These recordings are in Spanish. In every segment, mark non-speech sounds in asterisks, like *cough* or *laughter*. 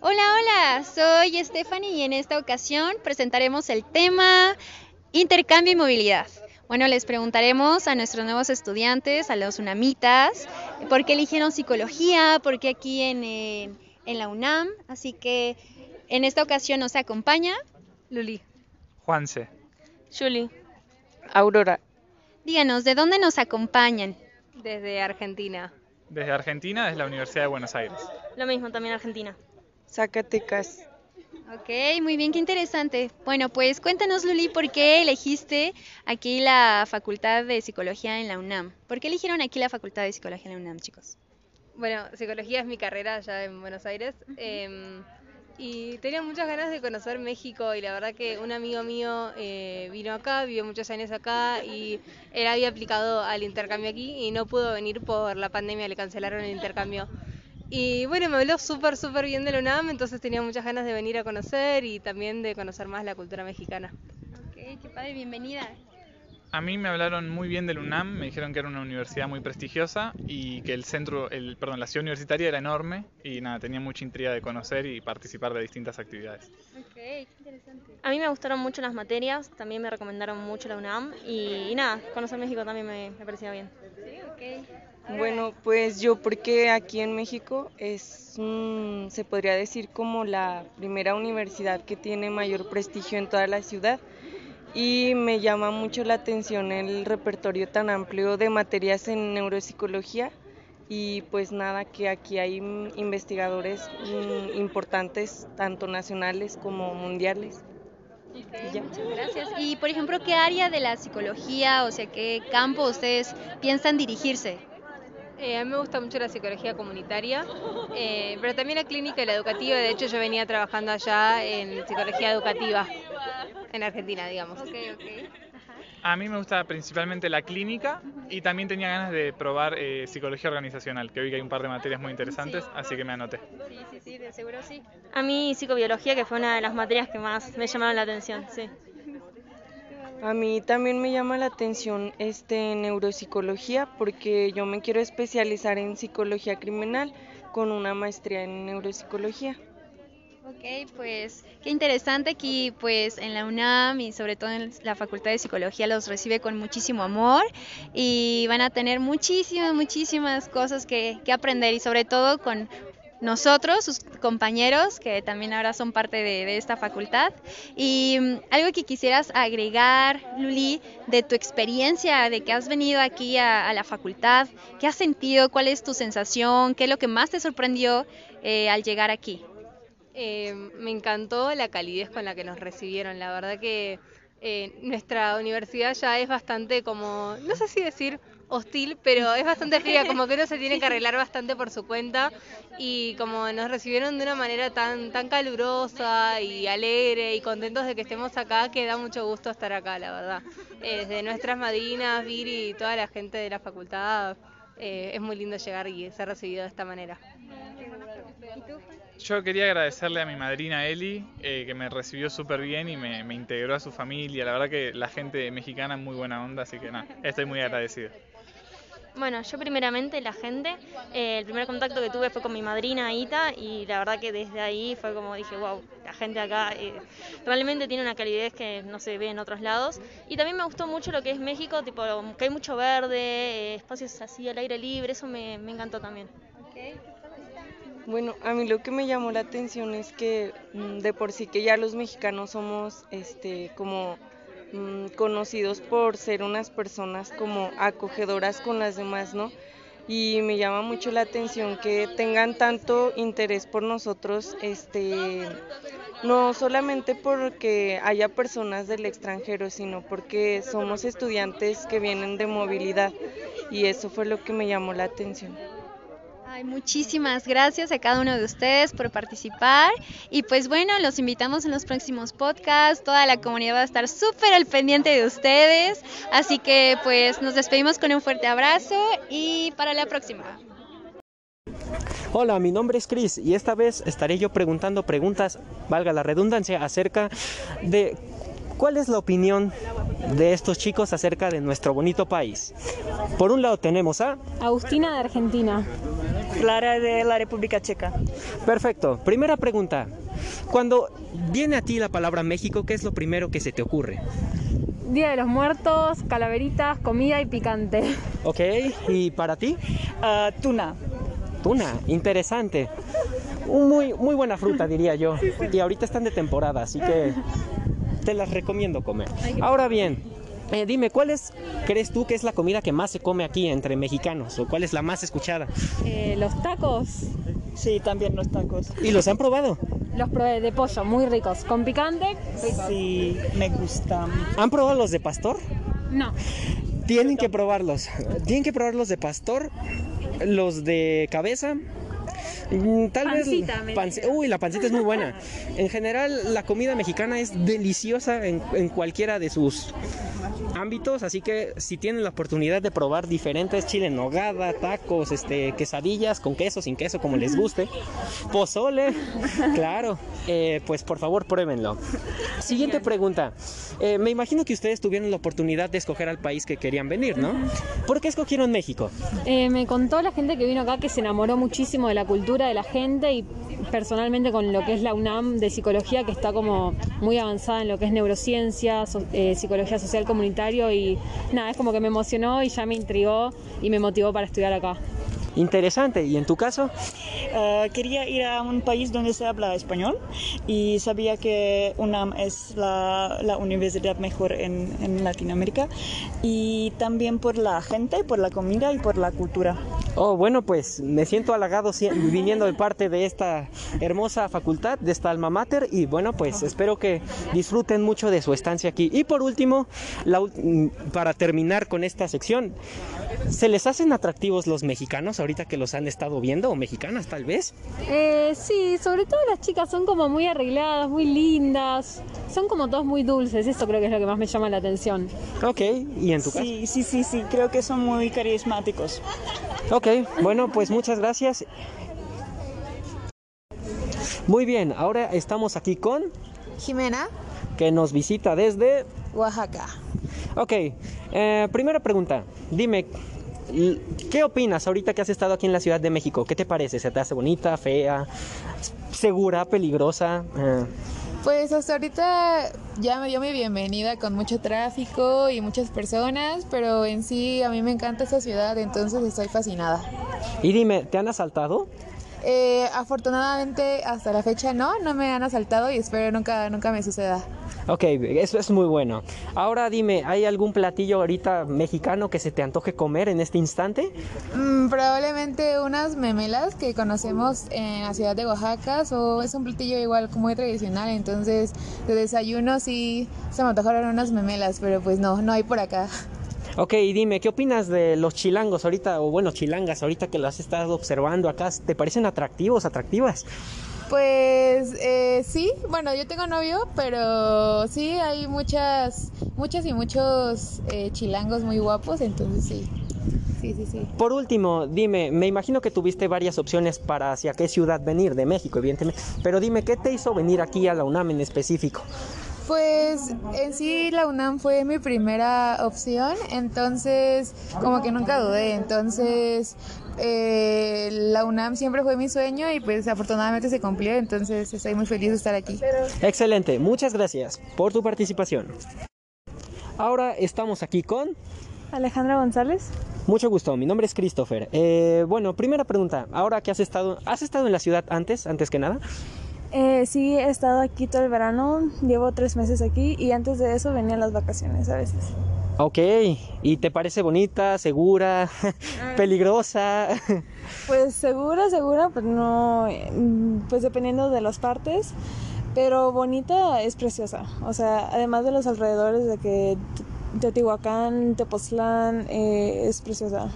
Hola, hola, soy Stephanie y en esta ocasión presentaremos el tema intercambio y movilidad. Bueno, les preguntaremos a nuestros nuevos estudiantes, a los UNAMitas, por qué eligieron psicología, por qué aquí en, en, en la UNAM. Así que en esta ocasión nos acompaña Luli. Juanse. Julie. Aurora. Díganos, ¿de dónde nos acompañan? Desde Argentina. Desde Argentina, desde la Universidad de Buenos Aires. Lo mismo, también Argentina. Zacatecas. Ok, muy bien, qué interesante. Bueno, pues cuéntanos, Luli, ¿por qué elegiste aquí la Facultad de Psicología en la UNAM? ¿Por qué eligieron aquí la Facultad de Psicología en la UNAM, chicos? Bueno, psicología es mi carrera allá en Buenos Aires. eh, y tenía muchas ganas de conocer México y la verdad que un amigo mío eh, vino acá, vivió muchos años acá y él había aplicado al intercambio aquí y no pudo venir por la pandemia, le cancelaron el intercambio. Y bueno, me habló súper, súper bien de la UNAM, entonces tenía muchas ganas de venir a conocer y también de conocer más la cultura mexicana. Ok, qué padre, bienvenida. A mí me hablaron muy bien del UNAM, me dijeron que era una universidad muy prestigiosa y que el centro, el, perdón, la ciudad universitaria era enorme y nada, tenía mucha intriga de conocer y participar de distintas actividades. Ok, qué interesante. A mí me gustaron mucho las materias, también me recomendaron mucho la UNAM y, y nada, conocer México también me, me parecía bien. Sí, ok. Bueno, pues yo porque aquí en México es, mm, se podría decir como la primera universidad que tiene mayor prestigio en toda la ciudad y me llama mucho la atención el repertorio tan amplio de materias en neuropsicología y pues nada, que aquí hay investigadores mm, importantes, tanto nacionales como mundiales. Muchas gracias. Y por ejemplo, ¿qué área de la psicología, o sea, qué campo ustedes piensan dirigirse? Eh, a mí me gusta mucho la psicología comunitaria, eh, pero también la clínica y la educativa. De hecho, yo venía trabajando allá en psicología educativa, en Argentina, digamos. Ok, ok. A mí me gusta principalmente la clínica y también tenía ganas de probar eh, psicología organizacional, que vi que hay un par de materias muy interesantes, Sí. así que me anoté. Sí, sí, sí, de seguro sí. A mí psicobiología, que fue una de las materias que más me llamaron la atención, sí. A mí también me llama la atención este neuropsicología porque yo me quiero especializar en psicología criminal con una maestría en neuropsicología. Ok, pues qué interesante aquí pues en la UNAM y sobre todo en la Facultad de Psicología los recibe con muchísimo amor y van a tener muchísimas, muchísimas cosas que, que aprender y sobre todo con nosotros, sus compañeros, que también ahora son parte de, esta facultad. Y mm, algo que quisieras agregar, Luli, de tu experiencia, de que has venido aquí a, a la facultad, ¿qué has sentido? ¿Cuál es tu sensación? ¿Qué es lo que más te sorprendió eh, al llegar aquí? Eh, me encantó la calidez con la que nos recibieron. La verdad que eh, nuestra universidad ya es bastante como, no sé si decir hostil, pero es bastante fría, como que uno se tiene que arreglar bastante por su cuenta y como nos recibieron de una manera tan, tan calurosa y alegre y contentos de que estemos acá, que da mucho gusto estar acá, la verdad. Eh, desde nuestras madrinas, Viri y toda la gente de la facultad, eh, es muy lindo llegar y ser recibido de esta manera. Yo quería agradecerle a mi madrina Eli, eh, que me recibió súper bien y me, me integró a su familia. La verdad que la gente mexicana es muy buena onda, así que nada, estoy muy agradecido. Bueno, yo primeramente la gente, eh, el primer contacto que tuve fue con mi madrina Ita y la verdad que desde ahí fue como dije, wow, la gente acá eh, realmente tiene una calidez que no se ve en otros lados. Y también me gustó mucho lo que es México, tipo que hay mucho verde, eh, espacios así al aire libre, eso me, me encantó también. Bueno, a mí lo que me llamó la atención es que mm, de por sí que ya los mexicanos somos este como mm, conocidos por ser unas personas como acogedoras con las demás, ¿no? Y me llama mucho la atención que tengan tanto interés por nosotros, este no solamente porque haya personas del extranjero, sino porque somos estudiantes que vienen de movilidad y eso fue lo que me llamó la atención. Ay, muchísimas gracias a cada uno de ustedes por participar y pues bueno, los invitamos en los próximos podcasts, toda la comunidad va a estar súper al pendiente de ustedes, así que pues nos despedimos con un fuerte abrazo y para la próxima. Hola, mi nombre es Chris y esta vez estaré yo preguntando preguntas, valga la redundancia, acerca de cuál es la opinión de estos chicos acerca de nuestro bonito país. Por un lado tenemos a Agustina de Argentina. Clara de la República Checa. Perfecto. Primera pregunta. Cuando viene a ti la palabra México, ¿qué es lo primero que se te ocurre? Día de los Muertos, calaveritas, comida y picante. Ok, ¿y para ti? Ah, tuna. Tuna, interesante. Muy, muy buena fruta, diría yo. Y ahorita están de temporada, así que te las recomiendo comer. Ahora bien, eh, dime, ¿cuál es, crees tú que es la comida que más se come aquí entre mexicanos? ¿O cuál es la más escuchada? Eh, los tacos. Sí, también los tacos. ¿Y los han probado? Los probé de pollo, muy ricos. Con picante, rico. Sí, me gustan. ¿Han probado los de pastor? No. Tienen que probarlos. Tienen que probar los de pastor, los de cabeza. mm, Tal Pancita, vez. Uy, la pancita es muy buena. En general, la comida mexicana es deliciosa en, en cualquiera de sus ámbitos. Así que si tienen la oportunidad de probar diferentes chile en nogada, tacos, este, quesadillas con queso, sin queso, como les guste, pozole, claro, eh, pues por favor pruébenlo. Siguiente pregunta. Eh, me imagino que ustedes tuvieron la oportunidad de escoger al país que querían venir, ¿no? ¿Por qué escogieron México? Eh, me contó la gente que vino acá que se enamoró muchísimo de la cultura de la gente y personalmente con lo que es la UNAM de psicología, que está como muy avanzada en lo que es neurociencia, so- eh, psicología social comunitario y nada, es como que me emocionó y ya me intrigó y me motivó para estudiar acá. Interesante. ¿Y en tu caso? Ah, quería ir a un país donde se habla español y sabía que UNAM es la, la universidad mejor en, en Latinoamérica y también por la gente, por la comida y por la cultura. Oh, bueno, pues me siento halagado si- viniendo de parte de esta hermosa facultad, de esta alma mater, y bueno, pues espero que disfruten mucho de su estancia aquí. Y por último, la para terminar con esta sección, ¿se les hacen atractivos los mexicanos ahorita que los han estado viendo, o mexicanas tal vez? Eh, sí, sobre todo las chicas son como muy arregladas, muy lindas, son como todos muy dulces, eso creo que es lo que más me llama la atención. Ok, ¿y en tu caso? Sí, sí, sí, sí, creo que son muy carismáticos. Ok, bueno, pues muchas gracias. Muy bien, ahora estamos aquí con Jimena, que nos visita desde Oaxaca. Ok, eh, primera pregunta. Dime, ¿qué opinas ahorita que has estado aquí en la Ciudad de México? ¿Qué te parece? ¿Se te hace bonita, fea, segura, peligrosa? Eh, Pues hasta ahorita ya me dio mi bienvenida con mucho tráfico y muchas personas, pero en sí a mí me encanta esta ciudad, entonces estoy fascinada. y dime, ¿te han asaltado? Eh, afortunadamente hasta la fecha no, no me han asaltado y espero nunca, nunca me suceda. Ok, eso es muy bueno. Ahora dime, ¿hay algún platillo ahorita mexicano que se te antoje comer en este instante? Mm, probablemente unas memelas que conocemos en la ciudad de Oaxaca, o es un platillo igual muy tradicional, entonces de desayuno sí se me antojaron unas memelas, pero pues no, no hay por acá. *laughs* Ok, y dime, ¿qué opinas de los chilangos ahorita, o bueno, chilangas ahorita que las estado observando acá? ¿Te parecen atractivos, atractivas? Pues eh, sí, bueno, yo tengo novio, pero sí hay muchas, muchas y muchos eh, chilangos muy guapos, entonces sí, sí, sí, sí. Por último, dime, me imagino que tuviste varias opciones para hacia qué ciudad venir, de México, evidentemente, pero dime, ¿qué te hizo venir aquí a la UNAM en específico? Pues en sí la UNAM fue mi primera opción, entonces como que nunca dudé, entonces eh, la UNAM siempre fue mi sueño y pues afortunadamente se cumplió, entonces estoy muy feliz de estar aquí. Excelente, muchas gracias por tu participación. Ahora estamos aquí con... Alejandra González. Mucho gusto, mi nombre es Christopher. Eh, bueno, primera pregunta, ahora que has estado... ¿Has estado en la ciudad antes, antes que nada? Eh, sí, he estado aquí todo el verano, llevo tres meses aquí y antes de eso venía las vacaciones a veces. Ok, ¿y te parece bonita, segura, *laughs* peligrosa? *laughs* Pues segura, segura, pero no, pues dependiendo de las partes, pero bonita es preciosa. O sea, además de los alrededores de que Te- Teotihuacán, Tepoztlán, eh, es preciosa.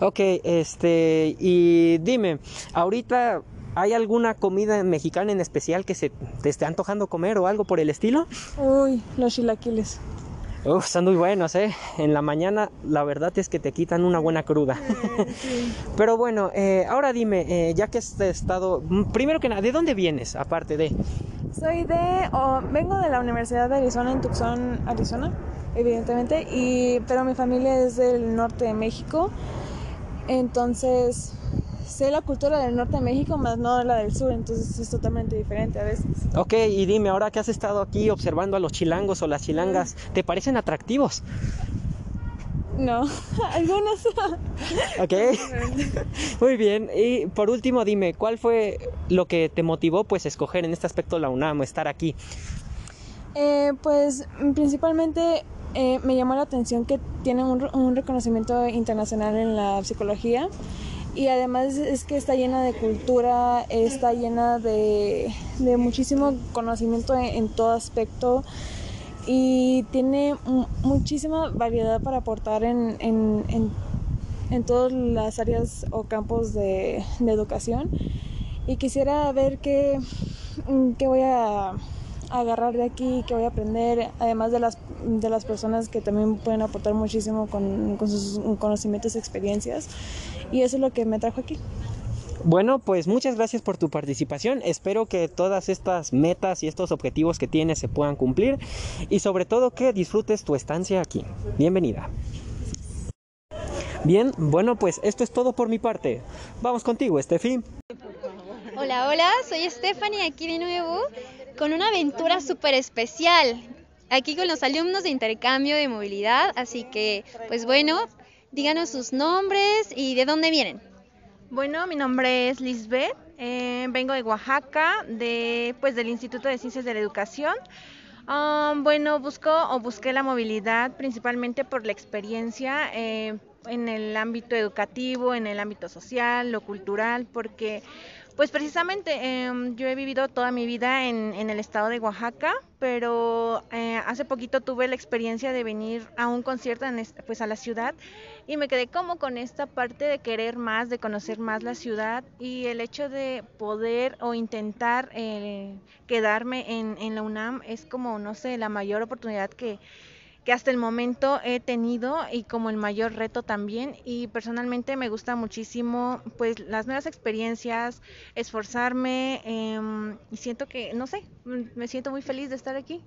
Ok, este, y dime, ahorita ¿hay alguna comida mexicana en especial que se te esté antojando comer o algo por el estilo? Uy, los chilaquiles. Uf, están muy buenos, ¿eh? En la mañana la verdad es que te quitan una buena cruda. *laughs* Pero bueno, eh, ahora dime, eh, ya que has estado, mm, primero que nada, ¿de dónde vienes aparte de? Soy de, o vengo de la Universidad de Arizona en Tucson, Arizona, evidentemente, y pero mi familia es del norte de México, entonces sé la cultura del norte de México, más no la del sur, entonces es totalmente diferente a veces. Ok, y dime, ahora que has estado aquí observando a los chilangos o las chilangas, ¿te parecen atractivos? No, *laughs* algunos. ok. *laughs* Muy bien. Y por último, dime, ¿cuál fue lo que te motivó pues escoger en este aspecto la UNAM, estar aquí? Eh, pues principalmente eh, me llamó la atención que tiene un, un, reconocimiento internacional en la psicología y además es que está llena de cultura, está llena de, de muchísimo conocimiento en, todo aspecto. Y tiene muchísima variedad para aportar en, en, en, en todas las áreas o campos de, de, educación. Y quisiera ver qué, qué voy a agarrar de aquí, qué voy a aprender, además de las, de las personas que también pueden aportar muchísimo con, con sus conocimientos y experiencias y eso es lo que me trajo aquí. Bueno, pues muchas gracias por tu participación. Espero que todas estas metas y estos objetivos que tienes se puedan cumplir y sobre todo que disfrutes tu estancia aquí. Bienvenida. Bien, bueno, pues esto es todo por mi parte. Vamos contigo, Estefi. Hola, hola, soy Stephanie aquí de nuevo con una aventura súper especial. Aquí con los alumnos de intercambio de movilidad, así que, pues bueno, díganos sus nombres y de dónde vienen. Bueno, mi nombre es Lisbeth, eh, vengo de Oaxaca, de, pues, del Instituto de Ciencias de la Educación. Um, bueno, busco o busqué la movilidad principalmente por la experiencia eh, en el ámbito educativo, en el ámbito social, lo cultural, porque pues precisamente eh, yo he vivido toda mi vida en, en el estado de Oaxaca, pero eh, hace poquito tuve la experiencia de venir a un concierto en pues a la ciudad y me quedé como con esta parte de querer más, de conocer más la ciudad y el hecho de poder o intentar eh, quedarme en la UNAM es como, no sé, la mayor oportunidad que que hasta el momento he tenido y como el mayor reto también y personalmente me gusta muchísimo pues las nuevas experiencias, esforzarme eh, y siento que, no sé, me siento muy feliz de estar aquí.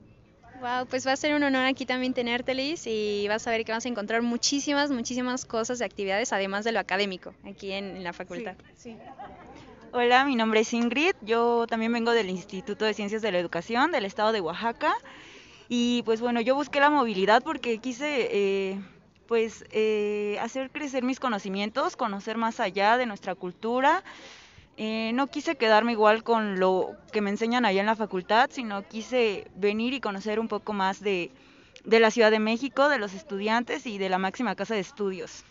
Wow, pues va a ser un honor aquí también tenerte, Liz, y vas a ver que vas a encontrar muchísimas, muchísimas cosas de actividades, además de lo académico, aquí en, en la facultad. Sí, sí. Hola, mi nombre es Ingrid, yo también vengo del Instituto de Ciencias de la Educación del estado de Oaxaca. Y pues bueno, yo busqué la movilidad porque quise eh, pues eh, hacer crecer mis conocimientos, conocer más allá de nuestra cultura. Eh, no quise quedarme igual con lo que me enseñan allá en la facultad, sino quise venir y conocer un poco más de, de la Ciudad de México, de los estudiantes y de la máxima casa de estudios.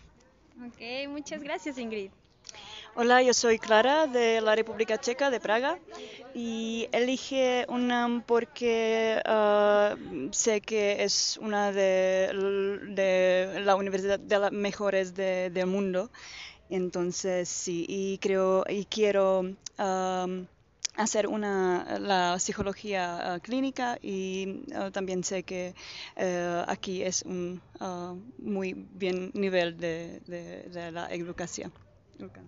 Ok, muchas gracias Ingrid. Hola, yo soy Clara de la República Checa de Praga y elige UNAM porque uh, sé que es una de, de la universidad de las mejores de, del mundo. Entonces, sí, y creo y quiero um, hacer una la psicología uh, clínica y uh, también sé que aquí es un muy bien nivel de, de la educación.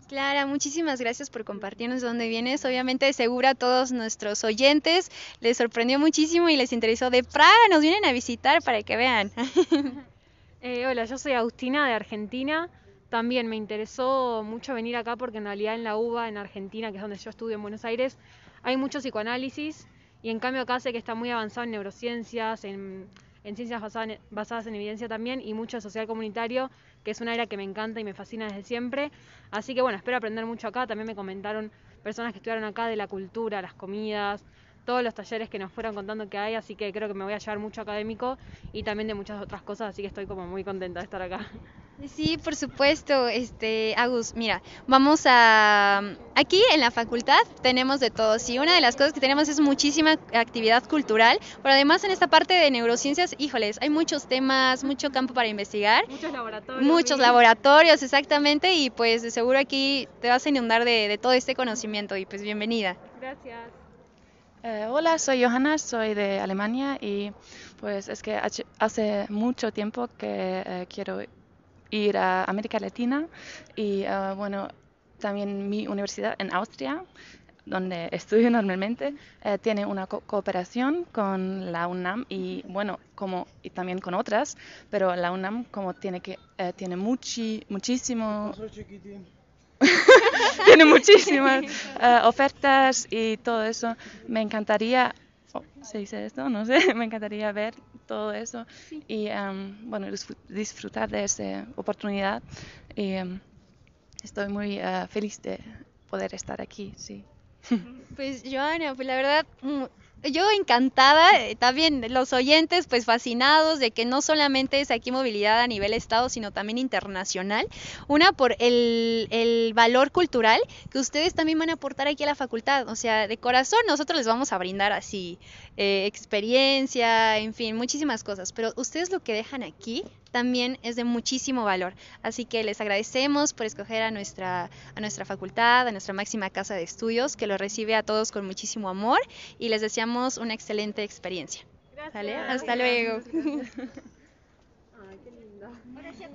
Clara, muchísimas gracias por compartirnos de dónde vienes. Obviamente, de seguro a todos nuestros oyentes les sorprendió muchísimo y les interesó. De Praga nos vienen a visitar para que vean. *laughs* eh, hola, yo soy Agustina de Argentina. También me interesó mucho venir acá porque en realidad en la UBA, en Argentina, que es donde yo estudio en Buenos Aires, hay mucho psicoanálisis y en cambio acá sé que está muy avanzado en neurociencias, en, en ciencias basadas, basadas en evidencia también y mucho social comunitario que es un área que me encanta y me fascina desde siempre. Así que bueno, espero aprender mucho acá. También me comentaron personas que estudiaron acá de la cultura, las comidas, todos los talleres que nos fueron contando que hay, así que creo que me voy a llevar mucho académico y también de muchas otras cosas, así que estoy como muy contenta de estar acá. Sí, por supuesto, este, Agus, mira, vamos a, aquí en la facultad tenemos de todo, sí, una de las cosas que tenemos es muchísima actividad cultural, pero además en esta parte de neurociencias, híjoles, hay muchos temas, mucho campo para investigar. Muchos laboratorios. Muchos laboratorios, exactamente, y pues de seguro aquí te vas a inundar de, de todo este conocimiento y pues bienvenida. Gracias. Eh, hola, soy Johanna, soy de Alemania y pues es que hace mucho tiempo que eh, quiero ir a América Latina y uh, bueno, también mi universidad en Austria, donde estudio *laughs* normalmente, eh, tiene una co cooperación con la UNAM y bueno, como y también con otras, pero la UNAM como tiene que eh, tiene muchi, muchísimo *laughs* tiene muchísimas eh, ofertas y todo eso. Me encantaría, ¿se dice esto? No sé, *laughs* me encantaría ver todo eso y em, bueno, disfr- disfrutar de esa oportunidad. Y em, estoy muy eh, feliz de poder estar aquí, sí. Pues Joana, pues la verdad, mm, yo encantada, eh, también los oyentes pues fascinados de que no solamente es aquí movilidad a nivel estado, sino también internacional. Una por el, el valor cultural que ustedes también van a aportar aquí a la facultad. O sea, de corazón nosotros les vamos a brindar así eh, experiencia, en fin, muchísimas cosas. Pero ustedes lo que dejan aquí también es de muchísimo valor. Así que les agradecemos por escoger a nuestra, a nuestra facultad, a nuestra máxima casa de estudios, que lo recibe a todos con muchísimo amor y les deseamos una excelente experiencia. Gracias. Hasta luego. Ay, qué lindo.